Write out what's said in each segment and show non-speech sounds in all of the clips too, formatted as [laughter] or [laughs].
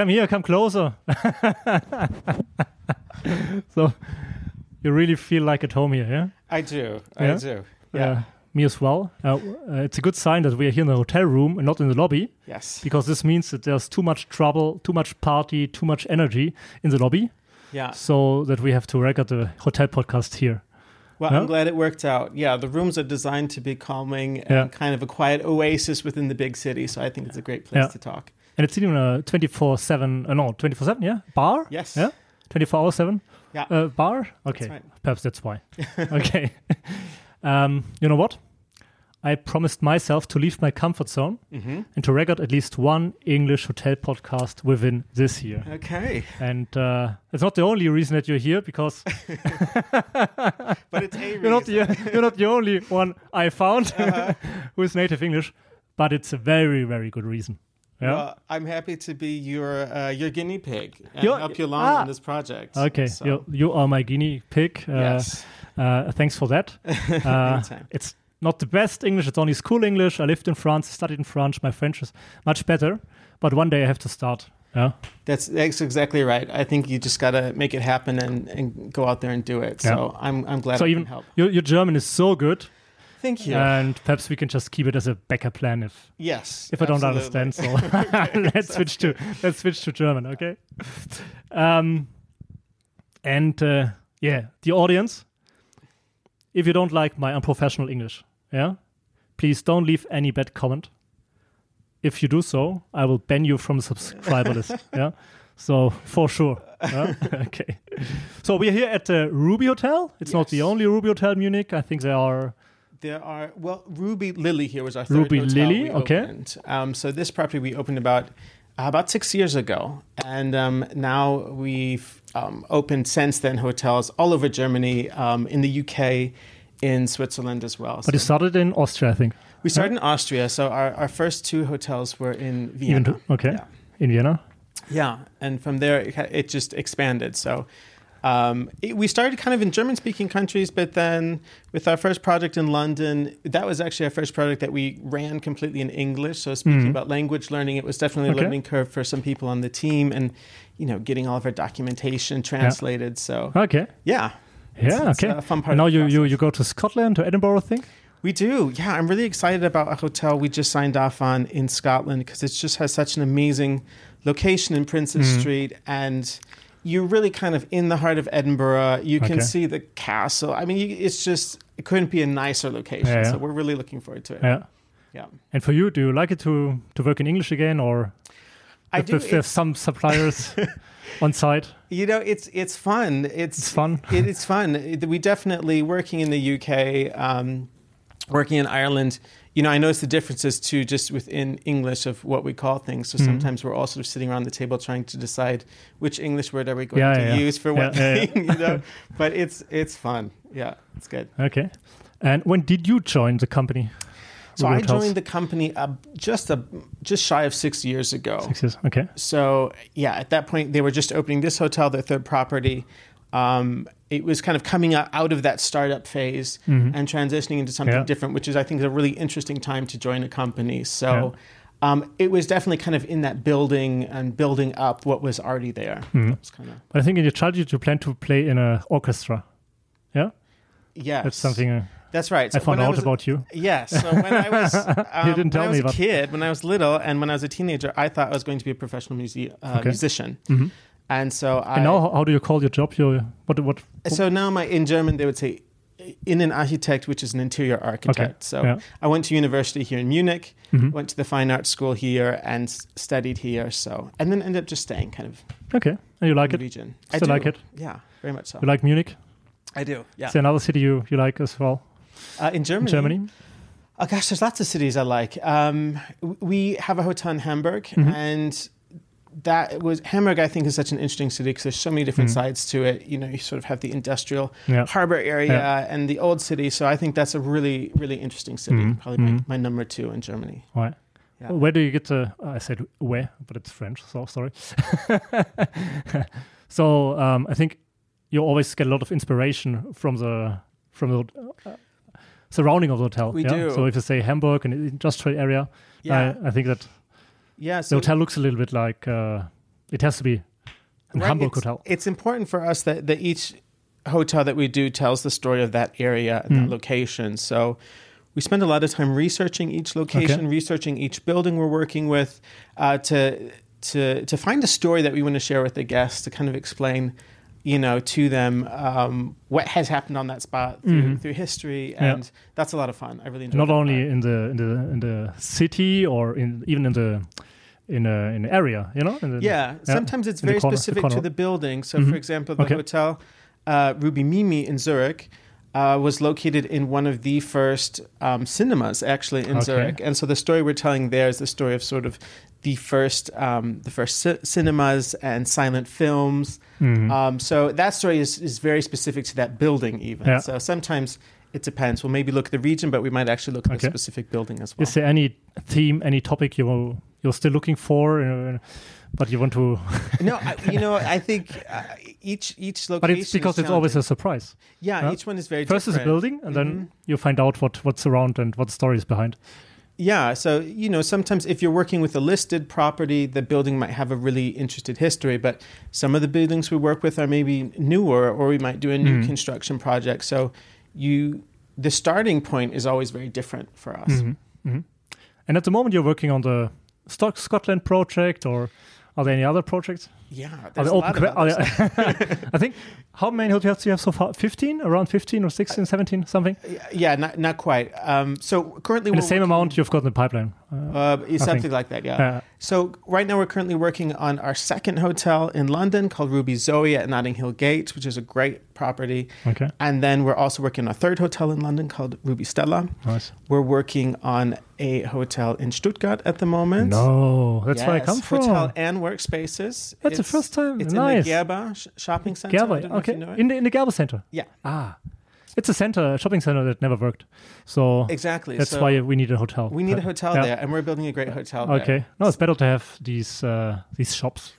come here, come closer. [laughs] so you really feel like at home here, yeah? I do. Yeah? I do. Yeah. Uh, me as well. Uh, uh, it's a good sign that we are here in the hotel room and not in the lobby, yes. because this means that there's too much trouble, too much party, too much energy in the lobby, Yeah. so that we have to record the hotel podcast here. Well, Yeah. I'm glad it worked out. Yeah, the rooms are designed to be calming and Yeah. kind of a quiet oasis within the big city. So I think it's a great place Yeah. to talk. And it's even a 24 7, uh, no, 24 7, yeah? Bar? Yes. Yeah? 24 hour 7 Yeah. uh, bar? Okay. right. Perhaps that's why. [laughs] okay. [laughs] um, you know what? I promised myself to leave my comfort zone hmm and to record at least one English hotel podcast within this year. Okay. And uh, it's not the only reason that you're here because [laughs] [laughs] But it's a you're not, the, you're not the only one I found [laughs] Uh-huh. who is native English, but it's a very, very good reason. Yeah. Well, I'm happy to be your uh, your guinea pig and You're- help you along ah. on this project. okay, So, you, you are my guinea pig. Uh, yes. uh, thanks for that. Uh, it's not the best English, it's only school English. I lived in France, studied in French. My French is much better, but one day I have to start. Yeah. That's that's exactly right. I think you just got to make it happen and, and go out there and do it. So I'm I'm glad So I even can help. your, your German is so good, Thank you. and perhaps we can just keep it as a backup plan if yes. if I don't understand. So [laughs] [laughs] let's switch to let's switch to German, okay? Um, and uh, yeah, the audience. If you don't like my unprofessional English, yeah, please don't leave any bad comment. If you do so, I will ban you from the subscriber list. [laughs] Yeah, so for sure. yeah? [laughs] okay. So we're here at the Ruby Hotel. It's not the only Ruby Hotel in Munich. I think there are There are well, Ruby Lily here was our third Ruby hotel Lily, we okay. opened. Um, so this property we opened about uh, about six years ago, and um, now we've um, opened since then hotels all over Germany, um, in the UK, in Switzerland as well. But you So started in Austria, I think. we started in Austria, so our, our first two hotels were in Vienna. to- okay. Yeah. In Vienna. Yeah, and from there it, it just expanded. So um, it, we started kind of in German-speaking countries, but then with our first project in London, that was actually our first project that we ran completely in English. So speaking Mhm. about language learning, it was definitely a Okay. learning curve for some people on the team, and you know, getting all of our documentation translated. So Okay. yeah, Yeah. it's okay. a fun part now you, you you go to Scotland to Edinburgh, I think. We do. Yeah, I'm really excited about a hotel we just signed off on in Scotland because it just has such an amazing location in Princes Mhm. Street and you're really kind of in the heart of Edinburgh. You can Okay. see the castle. I mean, you, it's just it couldn't be a nicer location. Yeah, yeah. So we're really looking forward to it. Yeah. Yeah. And for you, do you like it to to work in English again, or I if do. there's- there's some suppliers [laughs] on site? You know, it's it's fun. It's It's fun. [laughs] it, it's fun. We definitely working in the UK, um, working in Ireland. You know, I notice the differences too, just within English of what we call things. So Mhm. sometimes we're all sort of sitting around the table trying to decide which English word are we going Yeah, to yeah, yeah. use for what thing. [laughs] You know, [laughs] but it's it's fun. Yeah, it's good. Okay. And when did you join the company? So I joined the company uh, just a just shy of six years ago. Six years. Okay. so yeah, at that point they were just opening this hotel, their third property. Um, it was kind of coming out, of that startup phase Mhm. and transitioning into something Yeah. different, which is I think a really interesting time to join a company. So um, it was definitely kind of in that building and building up what was already there. Mhm. Was kind of But I think in your childhood you planned to play in an orchestra. Yeah, Yeah, that's something uh, That's right. I found out was- about you. Yes. So when I was, [laughs] um, You didn't tell when I was me, a kid, when I was little, and when I was a teenager, I thought I was going to be a professional music, uh, Okay. musician. Mhm. And so I. And now, how, do you call your job? Your what? What? So now, my in German, they would say Innenarchitekt, which is an interior architect. Okay, So yeah. I went to university here in Munich, Mhm. went to the fine arts school here, and studied here. So and then ended up just staying kind of Okay. And you like in it? region. Still do. like it? Yeah, very much so. You like Munich? I do. Yeah. Is there another city you, you like as well? Uh, in In Germany. Germany? Oh gosh, there's lots of cities I like. Um, we have a hotel in Hamburg, Mhm. and that was Hamburg. I think is such an interesting city because there's so many different Mhm. sides to it. You know, you sort of have the industrial Yeah. harbor area Yeah. and the old city. So I think that's a really, really interesting city. Mhm. Probably my, Mhm. my number two in Germany. Right. Yeah. Where do you get to? I said where, but it's French. So sorry. [laughs] so um, I think you always get a lot of inspiration from the from the uh, surrounding of the hotel. We yeah? do. So if you say Hamburg and industrial area, Yeah, I, I think that yeah. the hotel looks a little bit like uh, it has to be a Right, Hamburg it's, hotel. It's important for us that, that each hotel that we do tells the story of that area and that Mm. location. So we spend a lot of time researching each location, researching each building we're working with, uh, to to to find a story that we want to share with the guests to kind of explain, you know, to them um, what has happened on that spot through, Mhm. through history, Yeah. and that's a lot of fun. I really enjoy. Not only part. in the in the in the city or in even in the in a in the area, you know. The, Yeah, sometimes it's very corner- specific corner. to the building. So, Mhm. for example, the Okay. hotel uh, Ruby Mimi in Zurich uh, was located in one of the first um, cinemas, actually in Okay. Zurich. And so, the story we're telling there is the story of sort of the first um, the first ci- cinemas and silent films. Mhm. Um, so that story is is very specific to that building, even. Yeah. So sometimes. It depends. We'll maybe look at the region, but we might actually look at the specific building as well. Is there any theme, any topic you will, you're still looking for, uh, but you want to? [laughs] no, I, you know, I think [laughs] uh, each each location. but it's because it's always a surprise. Yeah, Yeah. each one is very First is a building, and then Mhm. you find out what what's around and what the story is behind. Yeah, so you know, sometimes if you're working with a listed property, the building might have a really interested history, but some of the buildings we work with are maybe newer, or we might do a new Mhm. construction project. So you, the starting point is always very different for us. Mhm. Mhm. And at the moment, you're working on the Stock Scotland project, or are there any other projects? Yeah, Are there's they a open? lot of que- are they- [laughs] [laughs] I think how many hotels do you have so far? 15, around 15 or 16, 17, something. Yeah, not not quite. Um, so currently the same working- amount you've got in the pipeline. Uh, Uh, something like that, yeah. So right now we're currently working on our second hotel in London called Ruby Zoe at Notting Hill Gate, which is a great property. okay, And then we're also working on a third hotel in London called Ruby Stella. nice. We're working on a hotel in Stuttgart at the moment. No, that's where I come from. Hotel and workspaces. That's the first time. It's nice. in the Gerber sh- shopping center. Gerber, don't know if okay. you know in the in the Gerber Center. Yeah. Ah, it's a center, a shopping center that never worked. So exactly. that's So why we need a hotel. we need a hotel Yeah. there, and we're building a great hotel. there. Okay. No, it's better to have these uh, these shops.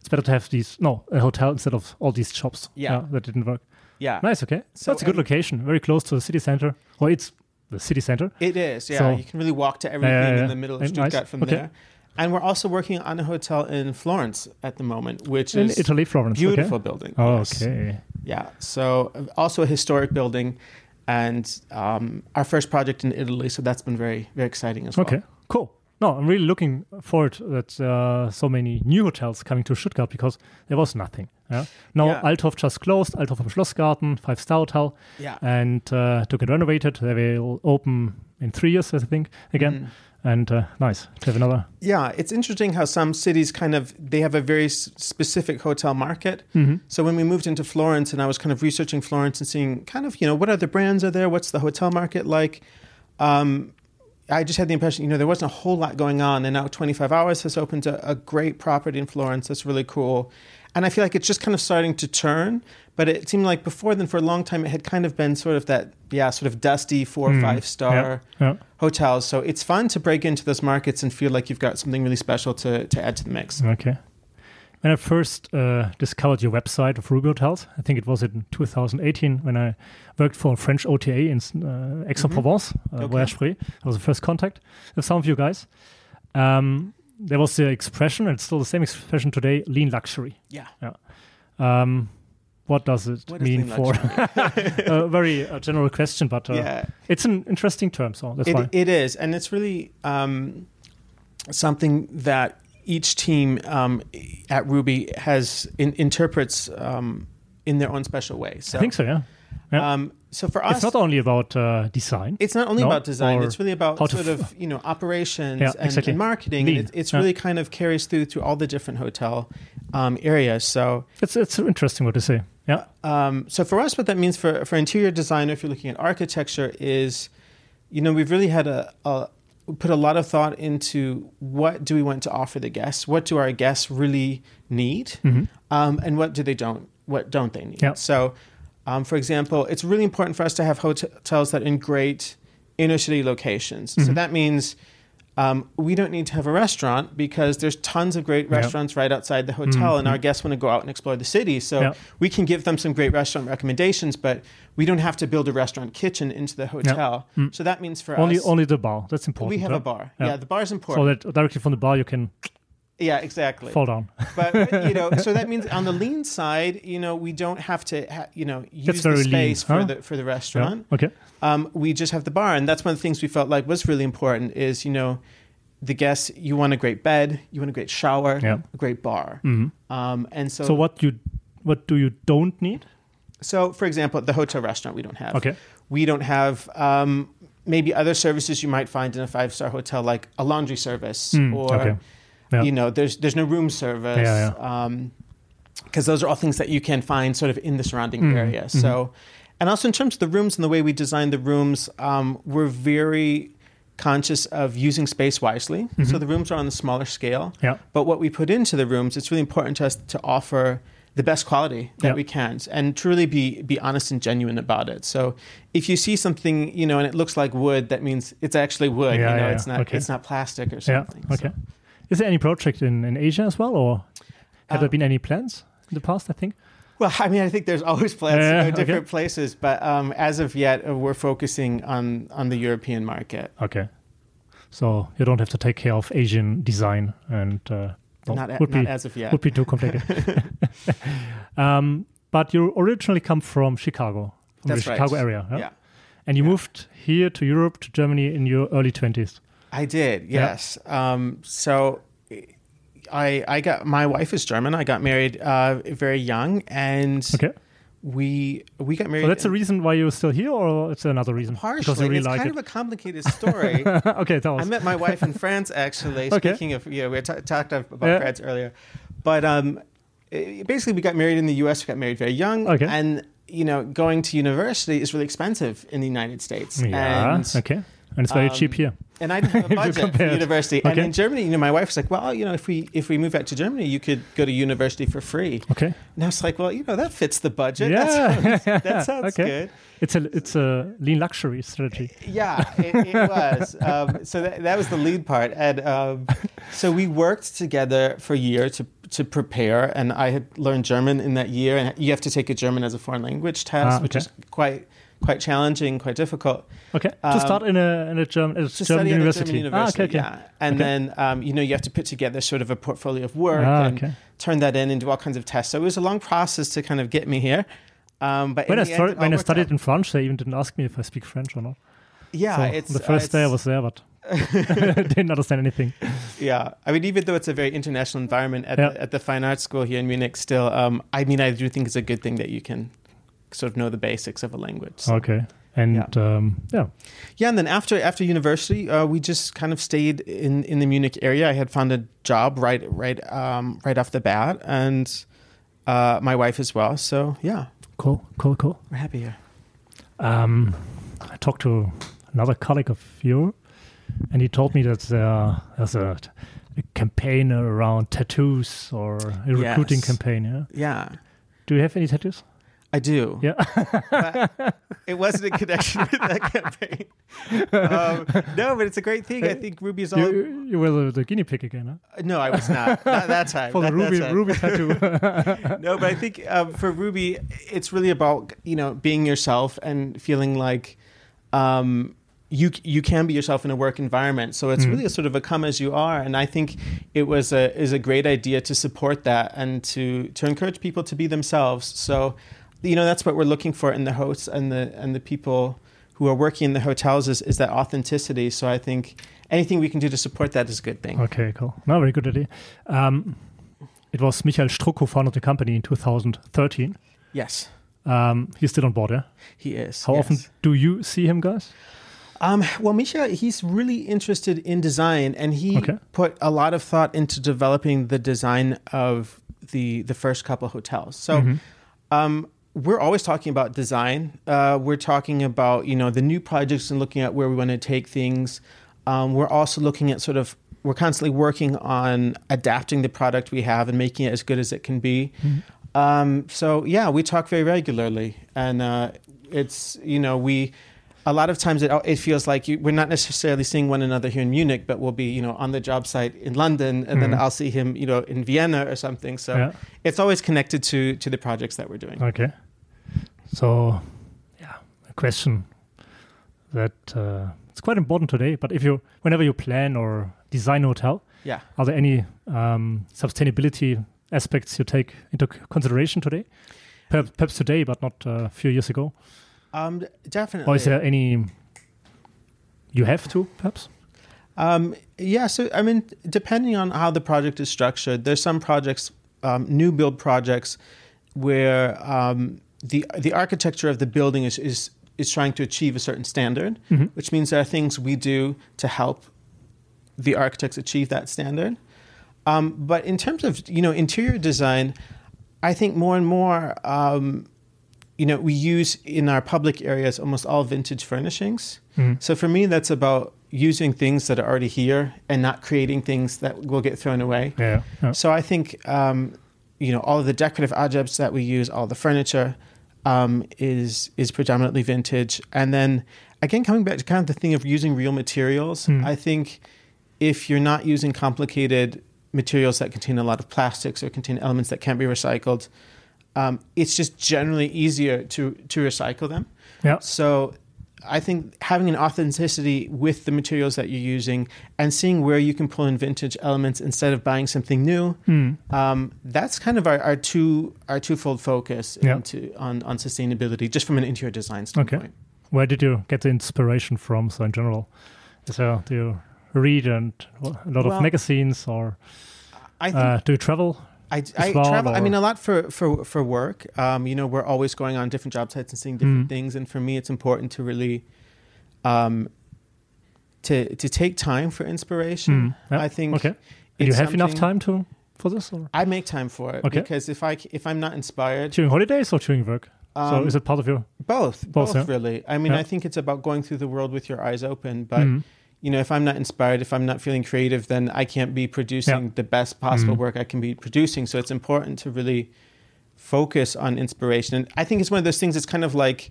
It's better to have these no a hotel instead of all these shops. Yeah. that didn't work. Yeah, Nice. Okay, So, that's a good location. Very close to the city center. Well, it's the city center. it is. Yeah, So- you can really walk to everything yeah, yeah. in the middle of Eh, nice. Stuttgart from Okay. there. And we're also working on a hotel in Florence at the moment, which is. In is Italy, Florence. okay. beautiful building. Oh, yes. okay. Yeah. So also a historic building, and um, our first project in Italy. So that's been very very exciting as well. Okay, cool. No, I'm really looking forward that uh, so many new hotels coming to Stuttgart because there was nothing. Yeah. Now Yeah. Althoff just closed. Althoff am Schlossgarten, five star hotel, Yeah. and uh, to get renovated. They will open in three years, I think, again. Mhm. And uh, nice to have another. Yeah, it's interesting how some cities kind of they have a very s- specific hotel market. Mhm. So when we moved into Florence, and I was kind of researching Florence and seeing kind of you know what other brands are there, what's the hotel market like. Um, I just had the impression, you know, there wasn't a whole lot going on, and now 25 Hours has opened a, a great property in Florence. That's really cool, and I feel like it's just kind of starting to turn. But it seemed like before then, for a long time, it had kind of been sort of that, yeah, sort of dusty four or Mm. five star Yeah. hotels. So it's fun to break into those markets and feel like you've got something really special to, to add to the mix. Okay. When I first uh, discovered your website of Ruby Hotels, I think it was in 2018 when I worked for a French OTA in uh, Aix-en-Provence, uh, Okay. Voyage Privé. That was the first contact with some of you guys. Um, there was the expression, and it's still the same expression today, lean luxury. Yeah. Um, what does it What mean for [laughs] a very uh, general question, but uh, yeah, it's an interesting term, so that's why. it, it is. And it's really um, something that each team um, at Ruby has in, interprets um, in their own special way. So, I think so, yeah. Yeah. Um, so for us, It's not only about uh, design. It's not only No? about design; Or it's really about sort of you know operations Yeah, and, exactly. and marketing. Lean. And it, it's Yeah. really kind of carries through through all the different hotel um, areas. So, It's it's interesting what to say. Yeah. um, so for us, what that means for for interior design, if you're looking at architecture, is you know we've really had a, a put a lot of thought into what do we want to offer the guests, what do our guests really need, Mhm. um, and what do they don't what don't they need. Yeah. So, um, for example, it's really important for us to have hotels that are in great inner city locations. So Mhm. that means um, we don't need to have a restaurant because there's tons of great restaurants right outside the hotel, and Mhm. our guests want to go out and explore the city. So Yeah. we can give them some great restaurant recommendations, but we don't have to build a restaurant kitchen into the hotel. Mm. So that means for Only us, only the bar. That's important. we have yeah? a bar. Yeah. The bar is important. So that directly from the bar you can Yeah, exactly. fall on. [laughs] but but, you know, so that means on the lean [laughs] side, you know, we don't have to, ha- you know, use the very lean, space for the for the Yeah. restaurant. Okay. Um, we just have the bar, and that's one of the things we felt like was really important. Is you know, the guests, you want a great bed, you want a great shower, Yeah. a great bar, hmm um, and so So what you what do you don't need? so for example, the hotel restaurant we don't have. Okay. We don't have. Um, Maybe other services you might find in a five star hotel, like a laundry service, Mm, or okay. Yeah. you know, there's there's no room service. Yeah, Um, because those are all things that you can find sort of in the surrounding Mhm, area. mhm. So, and also in terms of the rooms and the way we design the rooms, um, we're very conscious of using space wisely. So Mhm. the rooms are on the smaller scale, Yeah. but what we put into the rooms, it's really important to us to offer the best quality that Yeah. we can and truly be be honest and genuine about it. So if you see something, you know, and it looks like wood, that means it's actually wood. Yeah, you know, yeah, it's not Okay. it's not plastic or something Yeah. Okay. So, Is there any project in, in Asia as well, or have there Um, been any plans in the past? I think. Well, I mean, I think there's [laughs] always plans to Yeah, go okay. different places, but um, as of yet, uh, we're focusing on on the European market. Okay. So you don't have to take care of Asian design, and uh, well, not a- would not be as of yet. would be too complicated. [laughs] [laughs] um, but you originally come from Chicago, from That's the right. Chicago area, yeah? Yeah, and you Yeah. moved here to Europe to Germany in your early twenties. I did. Yeah. Yes. Um, so. I, I got my wife is German. I got married uh, very young, and Okay, we we got married. so that's the reason why you're still here, or it's another reason? partially. really it's like kind it. of a complicated story. [laughs] okay, tell us. I met my wife in France, actually. [laughs] Okay. Speaking of, you know, we talked about Yeah. France earlier, but um, eh, basically, we got married in the U.S. We got married very young, Okay. and you know, going to university is really expensive in the United States. yeah. and, okay, and it's very um, cheap here. and I didn't [laughs] have a budget for university. And in Germany, you know, my wife was like, "Well, you know, if we if we move back to Germany, you could go to university for free." Okay, And I was like, "Well, you know, that fits the budget. Yeah. [laughs] that sounds, that sounds Okay. good." it's a it's a lean luxury strategy. Yeah, it, it was. [laughs] Um, so that, that was the lead part, and um, so we worked together for a year to to prepare. And I had learned German in that year, and you have to take a German as a foreign language test, Ah, which is quite quite challenging, quite difficult. Okay, to Um, start in a in a German, a To German university. German university, Ah, okay, okay. yeah. And Okay. then um, you know you have to put together sort of a portfolio of work Ah, and okay. turn that in and do all kinds of tests. So it was a long process to kind of get me here. Um, but When I the end, started when I studied out. in French, they even didn't ask me if I speak French or not. yeah, so it's the first uh, day I was there, but [laughs] [laughs] didn't understand anything. Yeah, I mean, even though it's a very international environment at, Yeah. the, at the Fine Arts School here in Munich, still, um, I mean, I do think it's a good thing that you can sort of know the basics of a language. So- Okay, and yeah, um, yeah. Yeah, and then after after university, uh, we just kind of stayed in, in the Munich area. I had found a job right right um, right off the bat, and uh, my wife as well. So yeah, cool, cool, cool. we're happy here. Um, I talked to another colleague of you, and he told me that there, there's a, a campaign around tattoos or a recruiting Yes. campaign. Yeah. Yeah, Do you have any tattoos? I do. Yeah. It wasn't in connection with that campaign. Um, no, but it's a great thing. I think Ruby's all. you, you were the, guinea pig again, huh? No, I was not. Not that [laughs] time. For the Ruby. Ruby tattoo. [laughs] [laughs] no, but I think um, for Ruby, it's really about you know being yourself and feeling like um, you you can be yourself in a work environment. So it's Mhm. really a sort of a come as you are, and I think it was a is a great idea to support that and to to encourage people to be themselves. So you know that's what we're looking for in the hosts and the and the people who are working in the hotels is, is that authenticity. So I think anything we can do to support that is a good thing. okay, cool. No, very good idea. Um, it was Michael Struck who founded the company in 2013. Yes, Um, he's still on board, yeah? he is. How yes. often do you see him, guys? Um, well, Misha, he's really interested in design, and he Okay. put a lot of thought into developing the design of the the first couple hotels. So, Mhm. um, we're always talking about design. Uh, we're talking about you know the new projects and looking at where we want to take things. Um, we're also looking at sort of we're constantly working on adapting the product we have and making it as good as it can be. Um, so yeah, we talk very regularly, and uh, it's you know we a lot of times it it feels like you, we're not necessarily seeing one another here in Munich, but we'll be you know on the job site in London, and then Mhm. I'll see him you know in Vienna or something. So Yeah. it's always connected to to the projects that we're doing. Okay. So, yeah, a question that uh, it's quite important today. But if you, whenever you plan or design a hotel. Yeah. Are there any um, sustainability aspects you take into consideration today? Perhaps, perhaps today, but not uh, a few years ago. Um, definitely. Or is there any you have to, perhaps? Um, yeah, so I mean, depending on how the project is structured, there's some projects, um, new build projects, where um, the the architecture of the building is is is trying to achieve a certain standard, Mhm. which means there are things we do to help the architects achieve that standard. Um, but in terms of you know interior design, I think more and more, um, you know, we use in our public areas almost all vintage furnishings. Mhm. So for me, that's about using things that are already here and not creating things that will get thrown away. Yeah. yeah. So I think um, you know all of the decorative objects that we use, all the furniture, um, is is predominantly vintage. And then again, coming back to kind of the thing of using real materials, Hmm. I think if you're not using complicated materials that contain a lot of plastics or contain elements that can't be recycled, um, it's just generally easier to to recycle them. Yeah. So I think having an authenticity with the materials that you're using and seeing where you can pull in vintage elements instead of buying something new, Hmm. um, that's kind of our, our two our twofold focus Yeah. into on, on sustainability, just from an interior design standpoint. Okay. Where did you get the inspiration from? So in general, so do you read and a lot Well, of magazines, or I think uh, do you travel? I, I travel. I mean, a lot for for for work. Um, you know, we're always going on different job sites and seeing different Mm. things. And for me, it's important to really, um, to to take time for inspiration. Hmm. Yeah. I think. Okay. Do you have enough time to for this, or I make time for it Okay. because if I if I'm not inspired, during holidays or during work? so um, is it part of your? both Both, both, yeah. really. I mean, Yeah. I think it's about going through the world with your eyes open. But Mhm. You know, if I'm not inspired, if I'm not feeling creative, then I can't be producing the best possible Mhm. work I can be producing. So it's important to really focus on inspiration. And I think it's one of those things. It's kind of like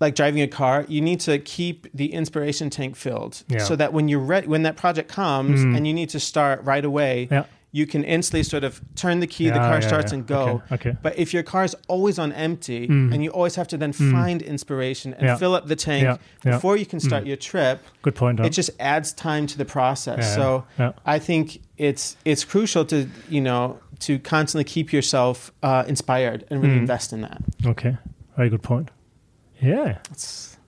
like driving a car. You need to keep the inspiration tank filled, Yeah. so that when you're ready, when that project comes Mhm. and you need to start right away, Yeah. You can instantly sort of turn the key. the car yeah, starts yeah. and go. Okay. okay. But if your car is always on empty Mm. and you always have to then Mm. find inspiration and Yeah. fill up the tank Yeah. Yeah. before you can start Mm. your trip, Good point. huh? it just adds time to the process. Yeah, So yeah. I think it's it's crucial to you know to constantly keep yourself uh, inspired and really Mm. invest in that. Okay. Very good point. Yeah. That's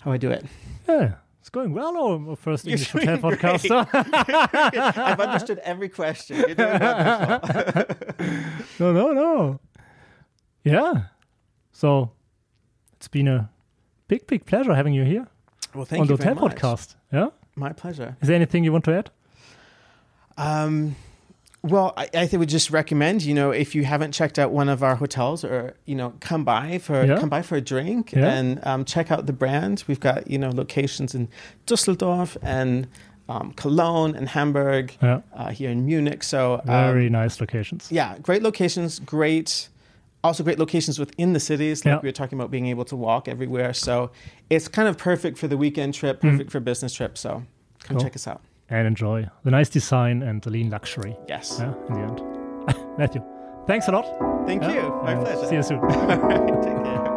how I do it. Yeah. It's going well, our first You're English Hotel great. podcast. [laughs] I've understood every question. You're doing wonderful. [laughs] no, no, no. Yeah. So it's been a big, big pleasure having you here well, thank on the you very Hotel podcast. Yeah. My pleasure. Is there anything you want to add? Um, well, I, I think would just recommend, you know, if you haven't checked out one of our hotels or, you know, come by for Yeah. come by for a drink Yeah. and um, check out the brand. We've got, you know, locations in Dusseldorf and um, Cologne and Hamburg, Yeah. uh, here in Munich. So, um, Very nice locations. yeah, great locations, great, also great locations within the cities. Like Yeah. we were talking about being able to walk everywhere. So it's kind of perfect for the weekend trip, Mm. perfect for business trip. So come Cool. check us out. And enjoy the nice design and the lean luxury. Yes. Yeah, in the end. [laughs] Matthew, thanks a lot. Thank Yeah, you. My pleasure. See you soon. All right, [laughs] take care.